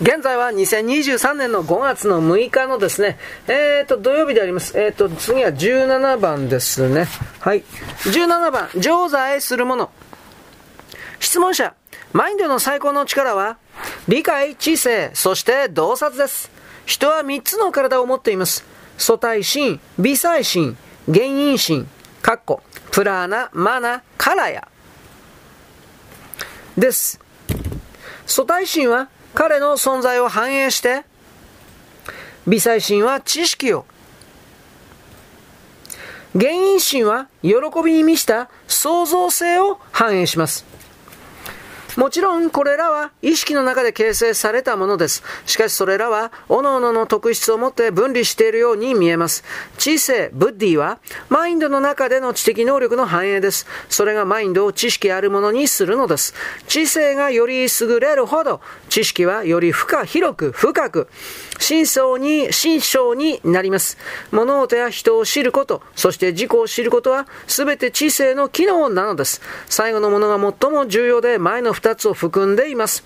現在は2023年の5月の6日のですね、えーと、土曜日であります。えーと、次は17番ですね。はい。17番、常在するもの。質問者、マインドの最高の力は、理解、知性、そして洞察です。人は3つの体を持っています。素体心、微細心、原因心、かっこ、プラーナ、マナ、カラヤ。です。素体心は彼の存在を反映して、微細心は知識を、原因心は喜びに満ちた創造性を反映します。もちろんこれらは意識の中で形成されたものです。しかしそれらは各々の特質を持って分離しているように見えます。知性、ブッディはマインドの中での知的能力の反映です。それがマインドを知識あるものにするのです。知性がより優れるほど知識はより深広く深く真相に、真相になります。物事や人を知ること、そして自己を知ることは全て知性の機能なのです。最後のものが最も重要で前の2つを含んでいます。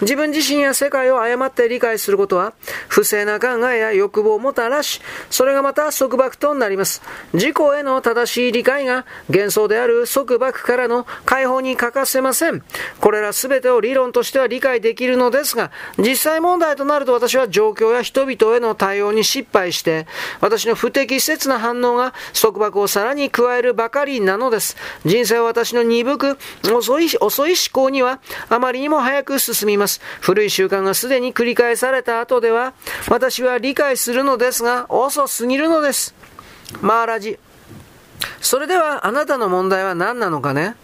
自分自身や世界を誤って理解することは、不正な考えや欲望をもたらし、それがまた束縛となります。自己への正しい理解が幻想である束縛からの解放に欠かせません。これら全てを理論としては理解できるのですが、実際問題となると私は状況や人々への対応に失敗して、私の不適切な反応が束縛をさらに加えるばかりなのです。人生は私の鈍く、遅い、遅い思考にはあまりにも早く進みます。ます。古い習慣がすでに繰り返された後では、私は理解するのですが、遅すぎるのです。マーラジ。それではあなたの問題は何なのかね？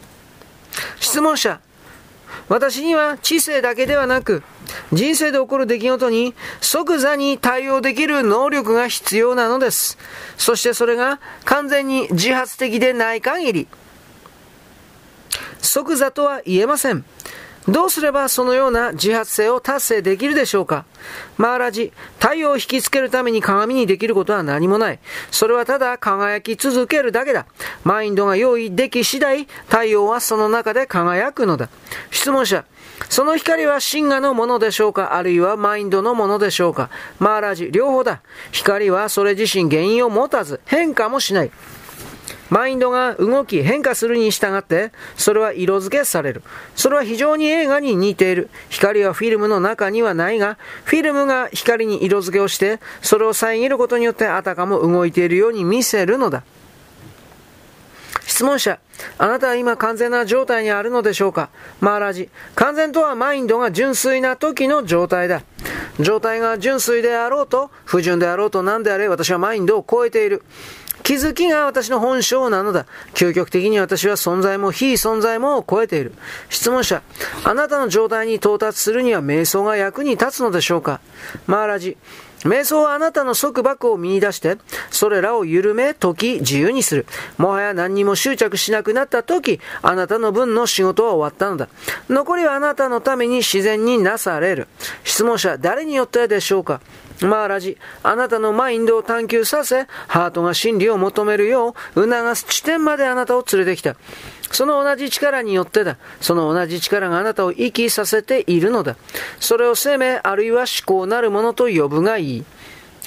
質問者。私には知性だけではなく、人生で起こる出来事に即座に対応できる能力が必要なのです。そしてそれが完全に自発的でない限り、即座とは言えません。どうすればそのような自発性を達成できるでしょうか？マーラジ、太陽を引きつけるために鏡にできることは何もない。それはただ輝き続けるだけだ。マインドが用意でき次第、太陽はその中で輝くのだ。質問者、その光は真我のものでしょうか？あるいはマインドのものでしょうか？マーラジ、両方だ。光はそれ自身原因を持たず、変化もしない。マインドが動き変化するに従って、それは色付けされる。それは非常に映画に似ている。光はフィルムの中にはないが、フィルムが光に色付けをして、それを遮ることによってあたかも動いているように見せるのだ。質問者、あなたは今完全な状態にあるのでしょうか？マーラジ、完全とはマインドが純粋な時の状態だ。状態が純粋であろうと、不純であろうと何であれ、私はマインドを超えている。気づきが私の本性なのだ。究極的に私は存在も非存在も超えている。質問者、あなたの状態に到達するには瞑想が役に立つのでしょうか？マーラジ、瞑想はあなたの束縛を見出して、それらを緩め、解き、自由にする。もはや何にも執着しなくなった時、あなたの分の仕事は終わったのだ。残りはあなたのために自然になされる。質問者、誰によってでしょうか？マーラジ、あなたのマインドを探求させ、ハートが真理を求めるよう促す地点まであなたを連れてきた。その同じ力によってだ。その同じ力があなたを生きさせているのだ。それを生命あるいは思考なるものと呼ぶがいい。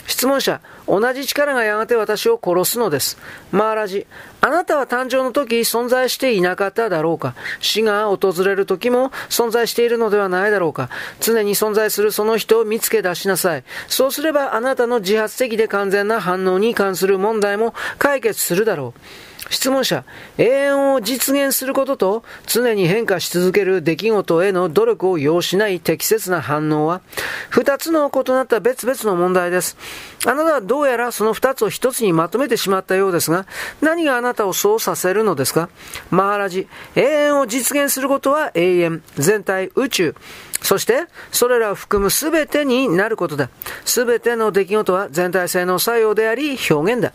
質問者、同じ力がやがて私を殺すのです。マーラジ、あなたは誕生の時存在していなかっただろうか死が訪れる時も存在しているのではないだろうか常に存在するその人を見つけ出しなさい。そうすればあなたの自発的で完全な反応に関する問題も解決するだろう。質問者、永遠を実現することと常に変化し続ける出来事への努力を要しない適切な反応は、二つの異なった別々の問題です。あなたはどうやらその二つを一つにまとめてしまったようですが、何があなたをそうさせるのですか？マハラジ、永遠を実現することは永遠、全体、宇宙、そして、それらを含む全てになることだ。全ての出来事は全体性の作用であり、表現だ。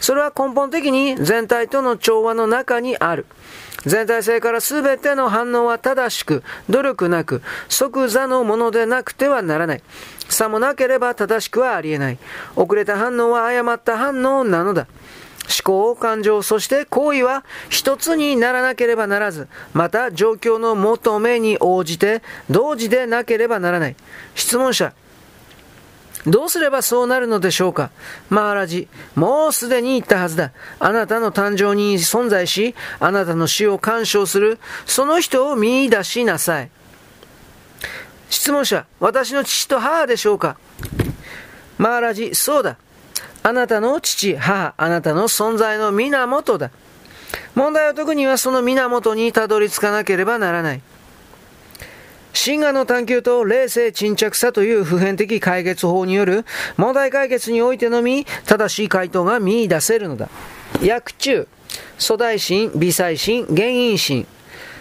それは根本的に全体との調和の中にある。全体性から全ての反応は正しく、努力なく、即座のものでなくてはならない。さもなければ正しくはありえない。遅れた反応は誤った反応なのだ。思考、感情、そして行為は一つにならなければならず、また状況の求めに応じて同時でなければならない。質問者、どうすればそうなるのでしょうか？マーラジ、もうすでに言ったはずだ。あなたの誕生に存在し、あなたの死を干渉する、その人を見出しなさい。質問者、私の父と母でしょうか？マーラジ、そうだ。あなたの父、母、あなたの存在の源だ。問題は特にはその源にたどり着かなければならない。神話の探求と冷静沈着さという普遍的解決法による問題解決においてのみ正しい回答が見出せるのだ。訳中、粗大神、微細神、原因神。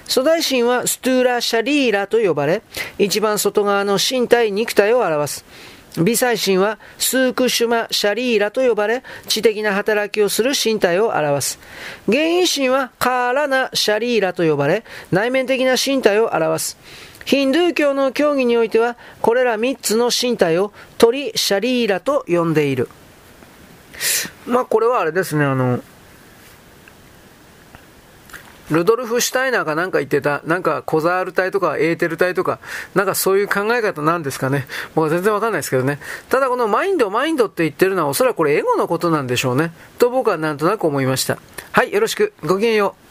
粗大神はストゥーラ・シャリーラと呼ばれ、一番外側の身体、肉体を表す。微細神はスークシュマ・シャリーラと呼ばれ、知的な働きをする身体を表す。原因神はカーラナ・シャリーラと呼ばれ、内面的な身体を表す。ヒンドゥー教の教義においては、これら3つの身体を鳥シャリーラと呼んでいる。まあ、これはあれですね、あの、ルドルフ・シュタイナーがなんか言ってた、なんかコザール体とかエーテル体とか、なんかそういう考え方なんですかね。僕は全然わかんないですけどね。ただこのマインド、マインドって言ってるのはおそらくこれエゴのことなんでしょうね。と僕はなんとなく思いました。はい、よろしく。ごきげんよう。